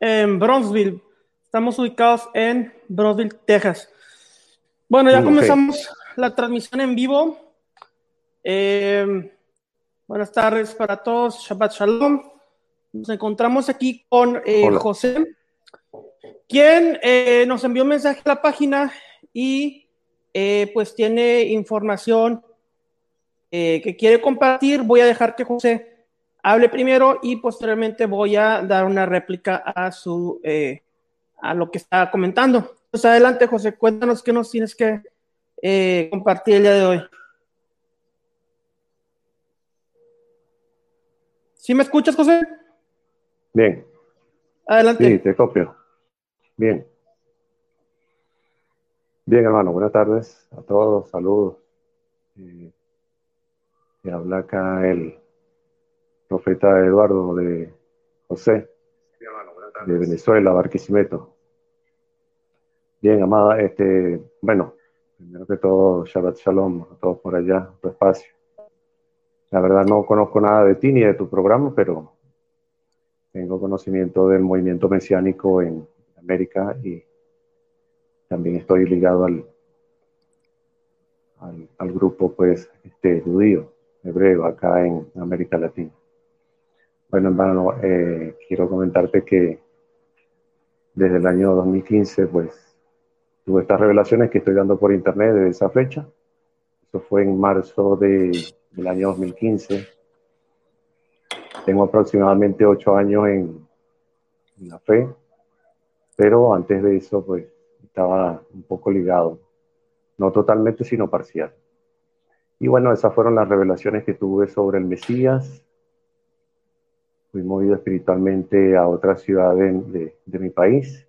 en Bronzeville. Estamos ubicados en Bronzeville, Texas. Bueno, ya comenzamos la transmisión en vivo. Eh, buenas tardes para todos. Shabbat Shalom. Nos encontramos aquí con eh, José, quien eh, nos envió un mensaje a la página y pues tiene información que quiere compartir. Voy a dejar que José hable primero y posteriormente voy a dar una réplica a su eh, a lo que está comentando. Pues adelante, José, cuéntanos qué nos tienes que eh, compartir el día de hoy. ¿Sí me escuchas, José? Bien. Adelante. Sí, te copio. Bien. Bien, hermano, buenas tardes a todos, saludos. Eh, habla acá el profeta Eduardo de José, de Venezuela, Barquisimeto. Bien, amada, este, bueno, primero que todo, Shabbat Shalom a todos por allá, tu espacio. La verdad no conozco nada de ti ni de tu programa, pero tengo conocimiento del movimiento mesiánico en América y también estoy ligado al, al, al grupo pues este judío, hebreo acá en América Latina. Bueno, hermano, eh, quiero comentarte que desde el año 2015, pues, tuve estas revelaciones que estoy dando por internet desde esa fecha. Eso fue en marzo de, del año 2015. Tengo aproximadamente ocho años en, en la fe, pero antes de eso, pues, estaba un poco ligado. No totalmente, sino parcial. Y bueno, esas fueron las revelaciones que tuve sobre el Mesías, fui movido espiritualmente a otra ciudad de, mi país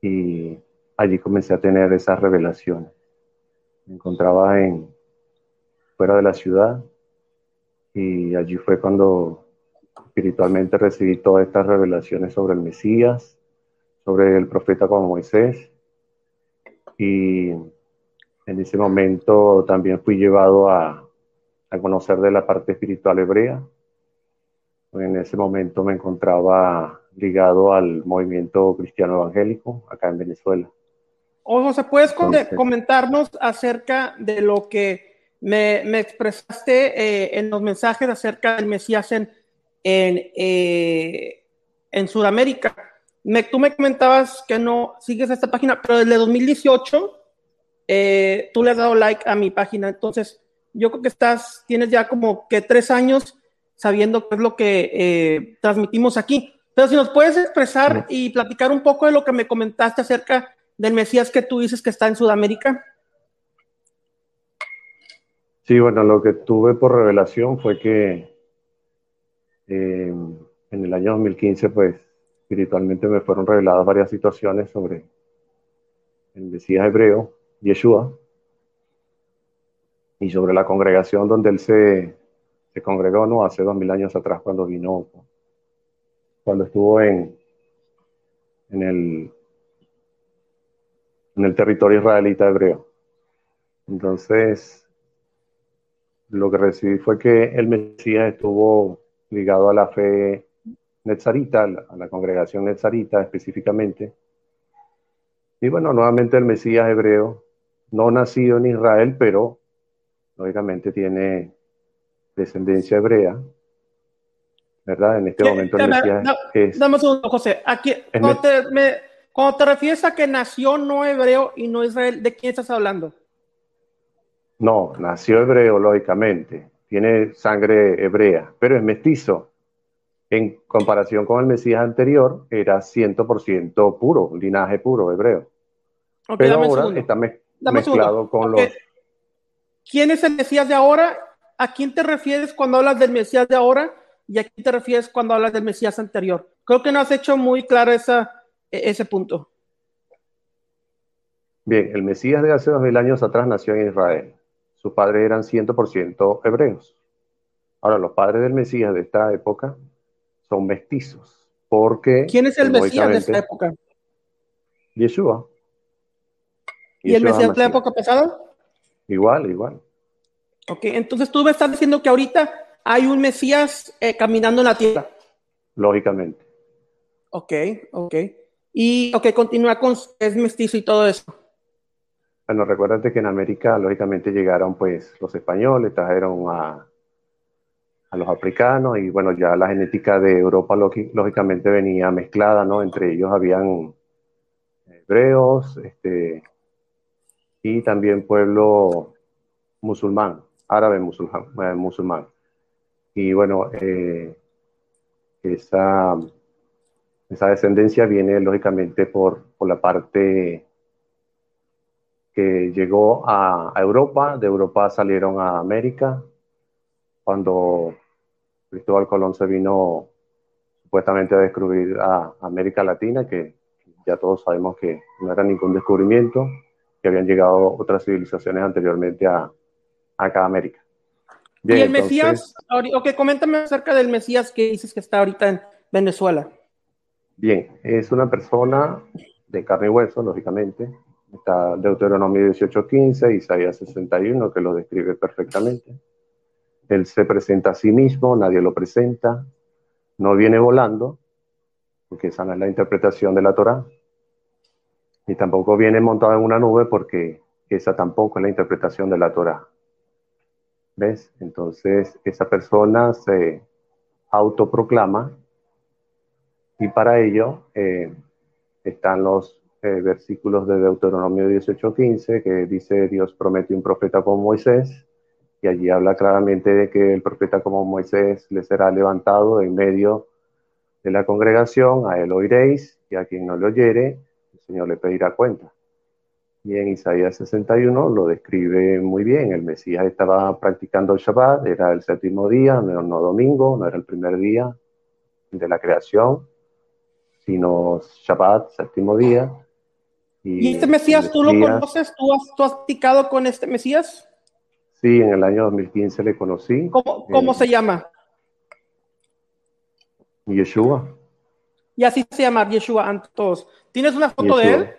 y allí comencé a tener esas revelaciones. Me encontraba en, fuera de la ciudad y allí fue cuando espiritualmente recibí todas estas revelaciones sobre el Mesías, sobre el profeta como Moisés y en ese momento también fui llevado a, a conocer de la parte espiritual hebrea en ese momento me encontraba ligado al movimiento cristiano evangélico acá en Venezuela. O ¿se ¿puedes comentarnos acerca de lo que me, expresaste eh, en los mensajes acerca del Mesías en, en, eh, en Sudamérica? Me, tú me comentabas que no sigues esta página, pero desde 2018 eh, tú le has dado like a mi página, entonces yo creo que estás, tienes ya como que tres años sabiendo qué es lo que eh, transmitimos aquí. Pero si nos puedes expresar y platicar un poco de lo que me comentaste acerca del Mesías que tú dices que está en Sudamérica. Sí, bueno, lo que tuve por revelación fue que eh, en el año 2015, pues espiritualmente me fueron reveladas varias situaciones sobre el Mesías hebreo, Yeshua, y sobre la congregación donde él se, se congregó ¿no? hace dos mil años atrás cuando vino, cuando estuvo en, en, el, en el territorio israelita hebreo. Entonces, lo que recibí fue que el Mesías estuvo ligado a la fe netzarita, a la congregación netzarita específicamente. Y bueno, nuevamente el Mesías hebreo, no nacido en Israel, pero lógicamente tiene descendencia hebrea, ¿verdad? En este momento el Mesías es, Dame un segundo, José. Aquí, cuando te, me, cuando te refieres a que nació no hebreo y no Israel, ¿de quién estás hablando? No, nació hebreo, lógicamente. Tiene sangre hebrea, pero es mestizo. En comparación con el Mesías anterior, era 100% puro, linaje puro hebreo. pero ahora está mezclado con los... ¿Quién es el Mesías de ahora ¿a quién te refieres cuando hablas del Mesías de ahora y a quién te refieres cuando hablas del Mesías anterior? Creo que no has hecho muy claro esa, e, ese punto. Bien, el Mesías de hace dos mil años atrás nació en Israel. Sus padres eran 100% hebreos. Ahora, los padres del Mesías de esta época son mestizos. Porque, ¿Quién es el Mesías de esta época? Yeshua. ¿Y el Mesías de la época pasada? Igual, igual. Ok, entonces tú me estás diciendo que ahorita hay un Mesías eh, caminando en la tierra. Lógicamente. Ok, ok. Y, ok, continúa con es mestizo y todo eso. Bueno, recuérdate que en América, lógicamente, llegaron pues los españoles, trajeron a, a los africanos y bueno, ya la genética de Europa lógicamente venía mezclada, ¿no? Entre ellos habían hebreos este, y también pueblo musulmán, árabe musulmán. Eh, musulmán. Y bueno, eh, esa, esa descendencia viene lógicamente por, por la parte que llegó a, a Europa, de Europa salieron a América, cuando Cristóbal Colón se vino supuestamente a descubrir a América Latina, que ya todos sabemos que no era ningún descubrimiento, que habían llegado otras civilizaciones anteriormente a, a América. y el Mesías, ok, coméntame acerca del Mesías que dices que está ahorita en Venezuela. Bien, es una persona de carne y hueso, lógicamente. Está Deuteronomio 18:15, Isaías 61, que lo describe perfectamente. Él se presenta a sí mismo, nadie lo presenta, no viene volando, porque esa no es la interpretación de la Torá, y tampoco viene montado en una nube, porque esa tampoco es la interpretación de la Torá. ¿Ves? Entonces, esa persona se autoproclama y para ello eh, están los eh, versículos de Deuteronomio 18:15 que dice Dios promete un profeta como Moisés y allí habla claramente de que el profeta como Moisés le será levantado en medio de la congregación, a él oiréis, y a quien no le oyere, el Señor le pedirá cuenta. Y en Isaías 61 lo describe muy bien, el Mesías estaba practicando el Shabbat, era el séptimo día, no, no domingo, no era el primer día de la creación, sino Shabbat, séptimo día. ¿Y, este Mesías, tú lo conoces? ¿Tú has, ¿Tú has practicado con este Mesías? Sí, en el año 2015 le conocí. ¿Cómo, se llama? Yeshua. Y así se llama Yeshua ante todos. ¿Tienes una foto de él?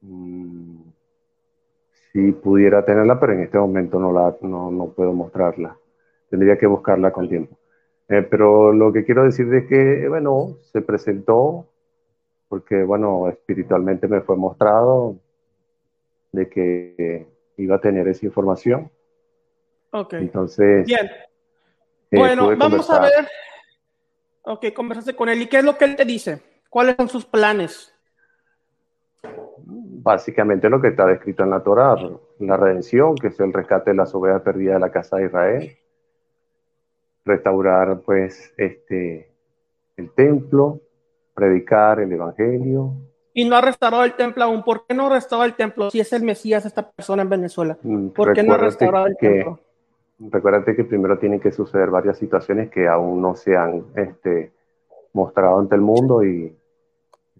Mm, si pudiera tenerla, pero en este momento no, la, no, puedo mostrarla. Tendría que buscarla con tiempo. Eh, pero lo que quiero decir es que, bueno, se presentó porque, bueno, espiritualmente me fue mostrado de que iba a tener esa información. Ok. Entonces. Bien. Eh, bueno, vamos a ver. Ok, conversaste con él. ¿Y qué es lo que él te dice? ¿Cuáles son sus planes? Básicamente lo que está descrito en la Torah, la redención, que es el rescate de las ovejas perdidas de la casa de Israel, restaurar pues este el templo, predicar el evangelio, y no ha restaurado el templo aún. ¿Por qué no ha restaurado el templo si es el Mesías esta persona en Venezuela? Mm, ¿Por qué no ha restaurado el templo? Recuérdate que primero tienen que suceder varias situaciones que aún no se han este, mostrado ante el mundo y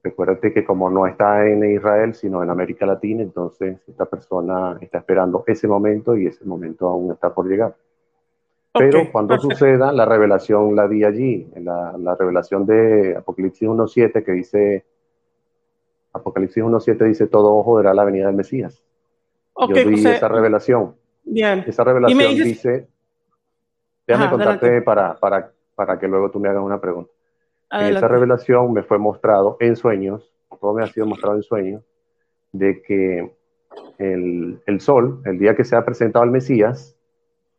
recuérdate que como no está en Israel, sino en América Latina, entonces esta persona está esperando ese momento y ese momento aún está por llegar. Pero cuando suceda, la revelación la di allí, en la, la revelación de Apocalipsis 1.7 que dice Apocalipsis 1.7 dice, todo ojo verá la venida del Mesías. Okay, Yo di esa revelación. Bien. Esa revelación dice, déjame contarte para, para, para que luego tú me hagas una pregunta. En esa revelación me fue mostrado en sueños, todo me ha sido mostrado en sueños, de que el, el sol, el día que se ha presentado el Mesías,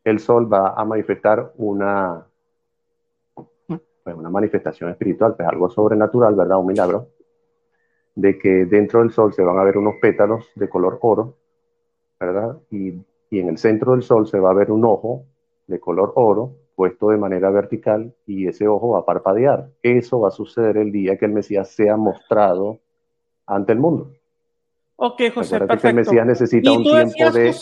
el sol va a manifestar una, pues, una manifestación espiritual, pues algo sobrenatural, ¿verdad? Un milagro de que dentro del Sol se van a ver unos pétalos de color oro, ¿verdad? Y, en el centro del Sol se va a ver un ojo de color oro puesto de manera vertical y ese ojo va a parpadear. Eso va a suceder el día que el Mesías sea mostrado ante el mundo. Ok, José, perfecto. Que el Mesías necesita un tiempo de...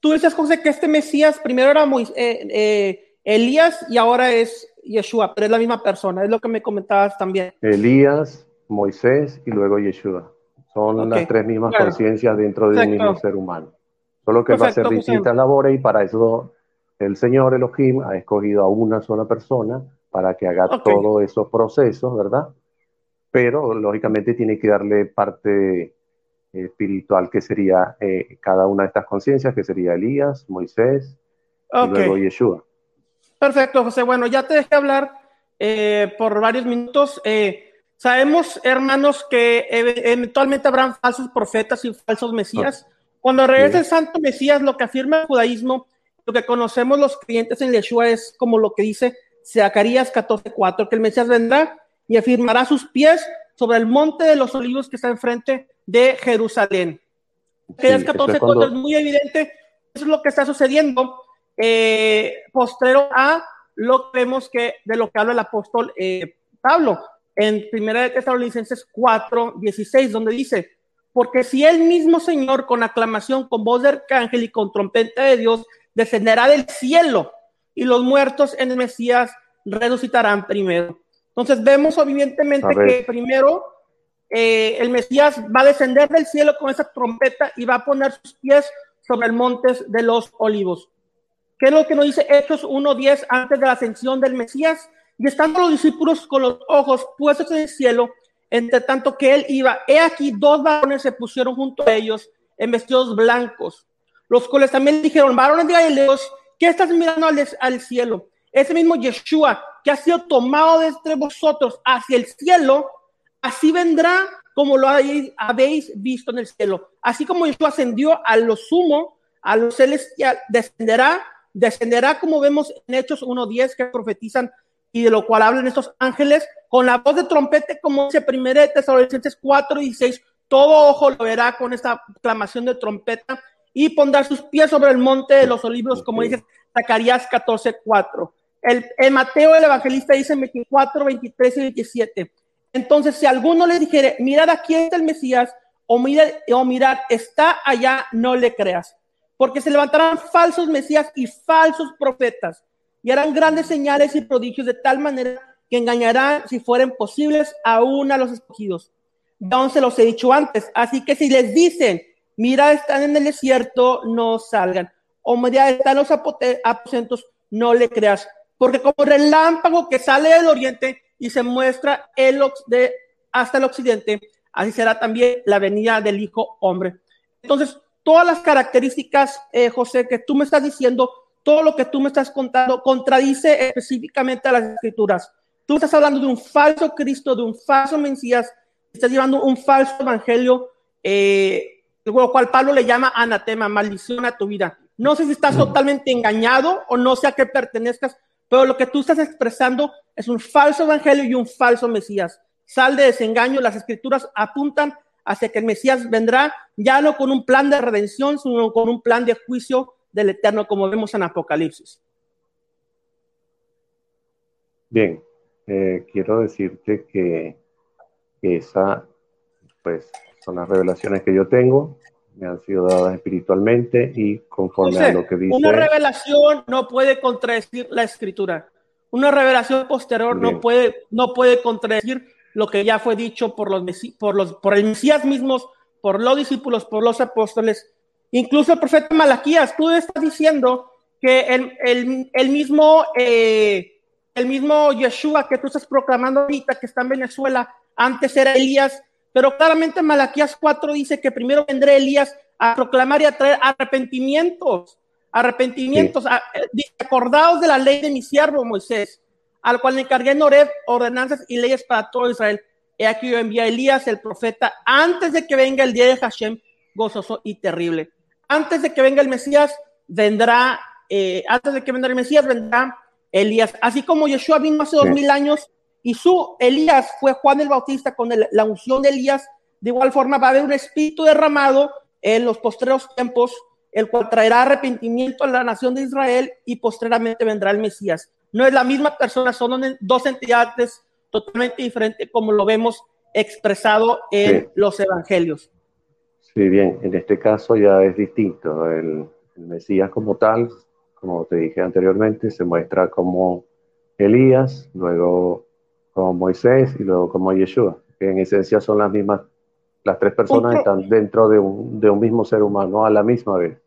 tú decías, José, que este Mesías primero era eh, eh, Elías y ahora es Yeshua, pero es la misma persona, es lo que me comentabas también. Elías, Moisés y luego Yeshua. Son las tres mismas conciencias dentro de un mismo ser humano. Solo que va a ser distintas labores y para eso el Señor Elohim ha escogido a una sola persona para que haga todos esos procesos, ¿verdad? Pero lógicamente tiene que darle parte espiritual que sería eh, cada una de estas conciencias, que sería Elías, Moisés y luego Yeshua. Perfecto, José. Bueno, ya te dejé hablar eh, por varios minutos. Eh, sabemos, hermanos, que eventualmente habrán falsos profetas y falsos mesías. Cuando regrese el santo mesías, lo que afirma el judaísmo, lo que conocemos los creyentes en Yeshua es como lo que dice Zacarías 14:4, que el mesías vendrá y afirmará sus pies sobre el monte de los olivos que está enfrente de Jerusalén. Zacarías 14:4 es muy evidente, eso es lo que está sucediendo eh, postrero a lo que vemos que de lo que habla el apóstol eh, Pablo en Primera de Tesalonicenses 4, 16, donde dice, porque si el mismo Señor con aclamación, con voz de arcángel y con trompeta de Dios descenderá del cielo y los muertos en el Mesías resucitarán primero. Entonces vemos evidentemente que primero eh, el Mesías va a descender del cielo con esa trompeta y va a poner sus pies sobre el monte de los olivos. ¿Qué es lo que nos dice Hechos 1.10 antes de la ascensión del Mesías? Y estando los discípulos con los ojos puestos en el cielo, entre tanto que él iba, he aquí dos varones se pusieron junto a ellos en vestidos blancos, los cuales también dijeron, varones de Galileos, ¿qué estás mirando al, cielo? Ese mismo Yeshua que ha sido tomado de entre vosotros hacia el cielo, así vendrá como lo habéis visto en el cielo. Así como Yeshua ascendió a lo sumo, a lo celestial, descenderá descenderá como vemos en Hechos 1.10 que profetizan y de lo cual hablan estos ángeles con la voz de trompete como dice 1 Tesalonicenses 4.16 todo ojo lo verá con esta clamación de trompeta y pondrá sus pies sobre el monte de los olivos como dice Zacarías 14.4 el, el, Mateo el evangelista dice 24, 23 y 27 entonces si alguno le dijere mirad aquí está el Mesías o mirad, o mirad está allá no le creas porque se levantarán falsos mesías y falsos profetas, y harán grandes señales y prodigios de tal manera que engañarán, si fueren posibles, aún a los escogidos. Ya se los he dicho antes, así que si les dicen, mira, están en el desierto, no salgan, o mira, están los aposentos, no le creas, porque como relámpago que sale del oriente y se muestra el de, hasta el occidente, así será también la venida del Hijo Hombre. Entonces, todas las características, eh, José, que tú me estás diciendo, todo lo que tú me estás contando, contradice específicamente a las escrituras. Tú estás hablando de un falso Cristo, de un falso Mesías, estás llevando un falso evangelio, eh, lo cual Pablo le llama anatema, maldición a tu vida. No sé si estás totalmente engañado o no sé a qué pertenezcas, pero lo que tú estás expresando es un falso evangelio y un falso Mesías. Sal de desengaño, las escrituras apuntan hacia que el Mesías vendrá ya no con un plan de redención, sino con un plan de juicio del Eterno, como vemos en Apocalipsis. Bien, eh, quiero decirte que esa, pues, son las revelaciones que yo tengo, me han sido dadas espiritualmente y conforme a lo que dice. Una revelación no puede contradecir la escritura. Una revelación posterior no puede, no puede contradecir lo que ya fue dicho por los, por los por el Mesías mismos, por los discípulos, por los apóstoles. Incluso el profeta Malaquías, tú estás diciendo que el, el, el mismo eh, el mismo Yeshua que tú estás proclamando ahorita, que está en Venezuela, antes era Elías, pero claramente Malaquías 4 dice que primero vendrá Elías a proclamar y a traer arrepentimientos, arrepentimientos, acordados de la ley de mi siervo Moisés al cual le encargué en Oreb ordenanzas y leyes para todo Israel. He aquí yo envía a Elías, el profeta, antes de que venga el día de Hashem, gozoso y terrible. Antes de que venga el Mesías, vendrá, eh, antes de que venga el Mesías, vendrá Elías. Así como Yeshua vino hace dos mil años y su Elías fue Juan el Bautista con la unción de Elías, de igual forma va a haber un espíritu derramado en los postreros tiempos, el cual traerá arrepentimiento a la nación de Israel y postreramente vendrá el Mesías no es la misma persona, son dos entidades totalmente diferentes como lo vemos expresado en los evangelios. Sí, bien, en este caso ya es distinto. El, Mesías como tal, como te dije anteriormente, se muestra como Elías, luego como Moisés y luego como Yeshua, que en esencia son las mismas, las tres personas están dentro de un, de un mismo ser humano a la misma vez.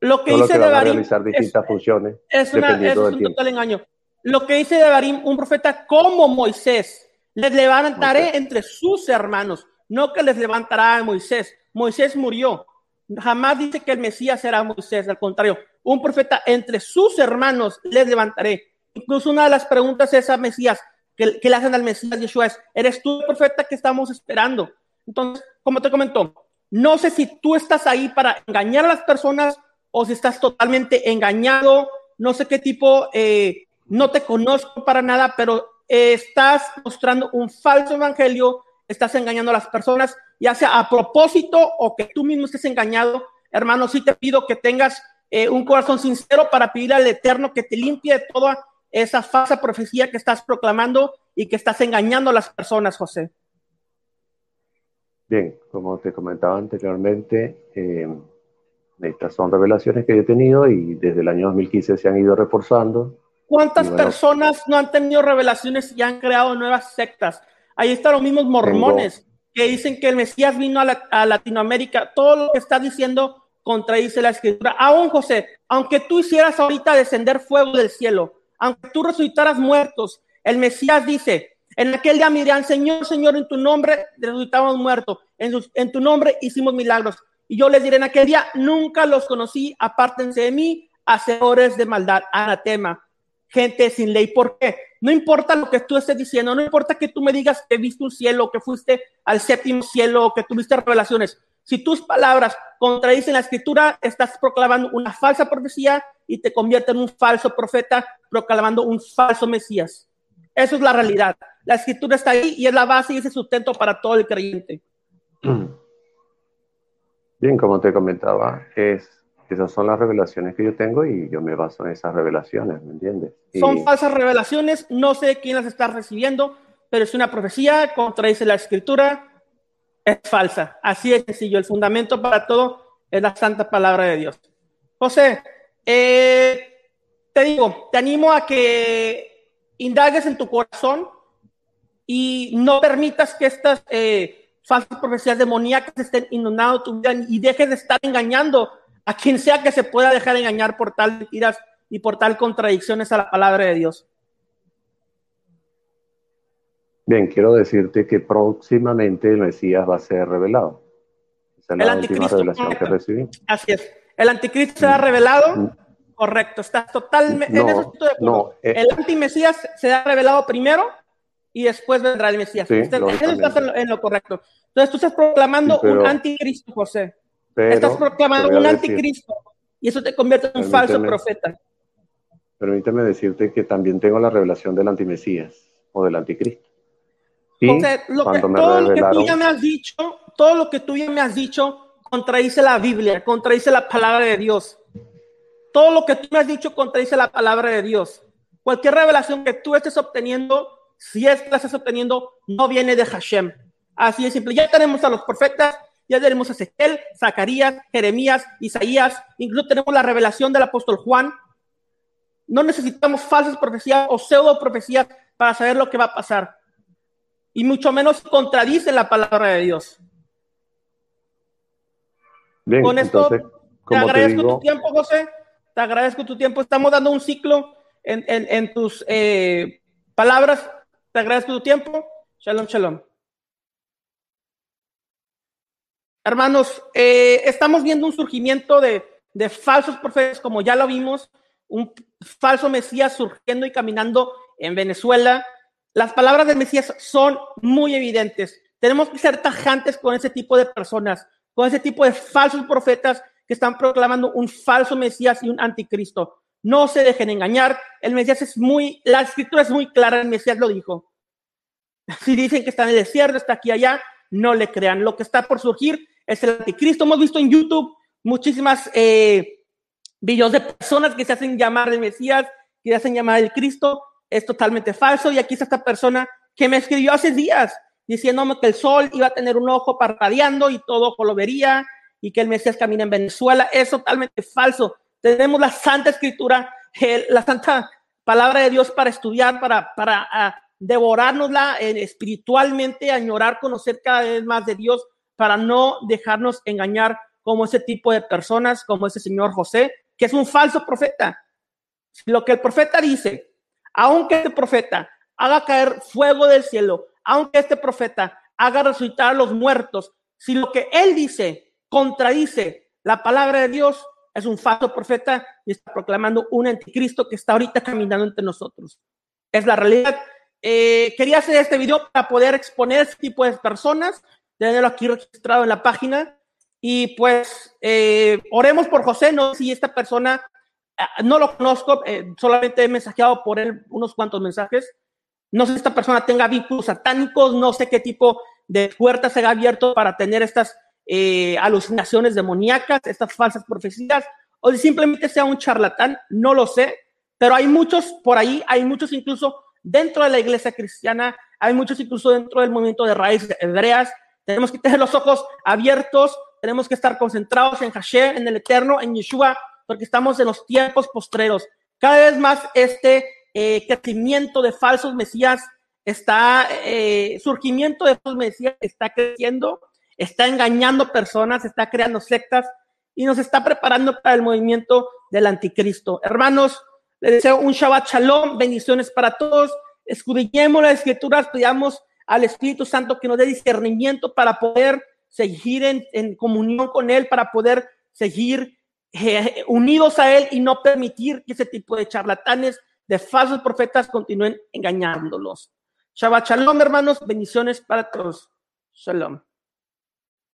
Lo que dice de realizar distintas funciones. Es, una, es un total engaño. Lo que dice de Barim, un profeta como Moisés, les levantaré entre sus hermanos, no que les levantará a Moisés. Moisés murió. Jamás dice que el Mesías será Moisés, al contrario, un profeta entre sus hermanos les levantaré. Incluso una de las preguntas es a Mesías, que, le hacen al Mesías Yeshua es, eres tú el profeta que estamos esperando. Entonces, como te comentó, no sé si tú estás ahí para engañar a las personas o si estás totalmente engañado, no sé qué tipo, eh, no te conozco para nada, pero estás mostrando un falso evangelio, estás engañando a las personas, ya sea a propósito o que tú mismo estés engañado. Hermano, sí te pido que tengas eh, un corazón sincero para pedir al Eterno que te limpie de toda esa falsa profecía que estás proclamando y que estás engañando a las personas, José. Bien, como te comentaba anteriormente, eh, estas son revelaciones que he tenido y desde el año 2015 se han ido reforzando. ¿Cuántas personas no han tenido revelaciones y han creado nuevas sectas? Ahí están los mismos mormones que dicen que el Mesías vino a, Latinoamérica. Todo lo que está diciendo contradice la escritura. Aún José, aunque tú hicieras ahorita descender fuego del cielo, aunque tú resucitaras muertos, el Mesías dice, en aquel día me Señor, Señor, en tu nombre resucitamos muertos, en, en tu nombre hicimos milagros. Y yo les diré en aquel día, nunca los conocí, apártense de mí, hacedores de maldad, anatema, gente sin ley. ¿Por qué? No importa lo que tú estés diciendo, no importa que tú me digas que viste un cielo, que fuiste al séptimo cielo, que tuviste revelaciones. Si tus palabras contradicen la escritura, estás proclamando una falsa profecía y te convierte en un falso profeta, proclamando un falso Mesías. Eso es la realidad. La escritura está ahí y es la base y ese sustento para todo el creyente. Bien, como te comentaba, es, esas son las revelaciones que yo tengo y yo me baso en esas revelaciones, ¿me entiendes? Son falsas revelaciones, no sé quién las está recibiendo, pero es una profecía, contradice la escritura, es falsa. Así es sencillo, el fundamento para todo es la santa palabra de Dios. José, eh, te digo, te animo a que indagues en tu corazón y no permitas que estas... Eh, falsas profecías demoníacas estén inundando tu vida y dejes de estar engañando a quien sea que se pueda dejar engañar por tal mentiras y por tal contradicciones a la palabra de Dios. Bien, quiero decirte que próximamente el Mesías va a ser revelado. Esa es la última revelación que recibí. Así es. El anticristo será revelado. Mm. Correcto, está totalmente en eso estoy de acuerdo. Eh, el antimesías será revelado primero y después vendrá el Mesías. estás en lo, correcto. Entonces tú estás proclamando un anticristo, José. estás proclamando un anticristo y eso te convierte en un falso profeta. Permíteme decirte que también tengo la revelación del antimesías o del anticristo. José, todo lo que tú ya me has dicho, todo lo que tú ya me has dicho contradice la Biblia, contradice la palabra de Dios. Todo lo que tú me has dicho contradice la palabra de Dios. Cualquier revelación que tú estés obteniendo si es que la estás obteniendo, no viene de Hashem. Así de simple. Ya tenemos a los profetas, ya tenemos a Ezequiel, Zacarías, Jeremías, Isaías, incluso tenemos la revelación del apóstol Juan. No necesitamos falsas profecías o pseudo profecías para saber lo que va a pasar. Y mucho menos contradicen la palabra de Dios. Con esto, te agradezco tu tiempo, José. Te agradezco tu tiempo. Estamos dando un ciclo en, tus eh, palabras te agradezco tu tiempo. Shalom, shalom. Hermanos, eh, estamos viendo un surgimiento de, de falsos profetas, como ya lo vimos, un falso Mesías surgiendo y caminando en Venezuela. Las palabras del Mesías son muy evidentes. Tenemos que ser tajantes con ese tipo de personas, con ese tipo de falsos profetas que están proclamando un falso Mesías y un anticristo. No se dejen engañar. El Mesías es muy, la escritura es muy clara, el Mesías lo dijo. Si dicen que está en el desierto, está aquí allá, no le crean. Lo que está por surgir es el anticristo. Hemos visto en YouTube muchísimas eh, videos de personas que se hacen llamar el Mesías, que se hacen llamar el Cristo. Es totalmente falso. Y aquí está esta persona que me escribió hace días diciéndome que el sol iba a tener un ojo parpadeando y todo ojo lo vería y que el Mesías camina en Venezuela. Es totalmente falso tenemos la Santa Escritura, la Santa Palabra de Dios para estudiar, para, para uh, devorárnosla eh, espiritualmente, añorar, conocer cada vez más de Dios, para no dejarnos engañar como ese tipo de personas, como ese señor José, que es un falso profeta. Lo que el profeta dice, aunque este profeta haga caer fuego del cielo, aunque este profeta haga resucitar a los muertos, si lo que él dice contradice la palabra de Dios, es un falso profeta y está proclamando un anticristo que está ahorita caminando entre nosotros. Es la realidad eh, quería hacer este video para poder exponer este tipo de personas, tenerlo aquí registrado en la página. Y pues eh, oremos por José, no si esta persona, no lo conozco, eh, solamente he mensajeado por él unos cuantos mensajes. No sé si esta persona tenga vínculos satánicos, no sé qué tipo de puertas se ha abierto para tener estas alucinaciones demoníacas, estas falsas profecías, o si simplemente sea un charlatán, no lo sé, pero hay muchos por ahí, hay muchos incluso dentro de la iglesia cristiana, hay muchos incluso dentro del movimiento de raíces hebreas. Tenemos que tener los ojos abiertos, tenemos que estar concentrados en Hashem, en el Eterno, en Yeshua, porque estamos en los tiempos postreros. Cada vez más este eh, crecimiento de falsos mesías está, eh, surgimiento de falsos mesías está creciendo, está engañando personas, está creando sectas y nos está preparando para el movimiento del anticristo. Hermanos, les deseo un Shabbat Shalom, bendiciones para todos. Escudriñemos las escrituras, pidamos al Espíritu Santo que nos dé discernimiento para poder seguir en, comunión con Él, para poder seguir eh, unidos a Él y no permitir que ese tipo de charlatanes, de falsos profetas continúen engañándolos. Shabbat Shalom, hermanos, bendiciones para todos. Shalom.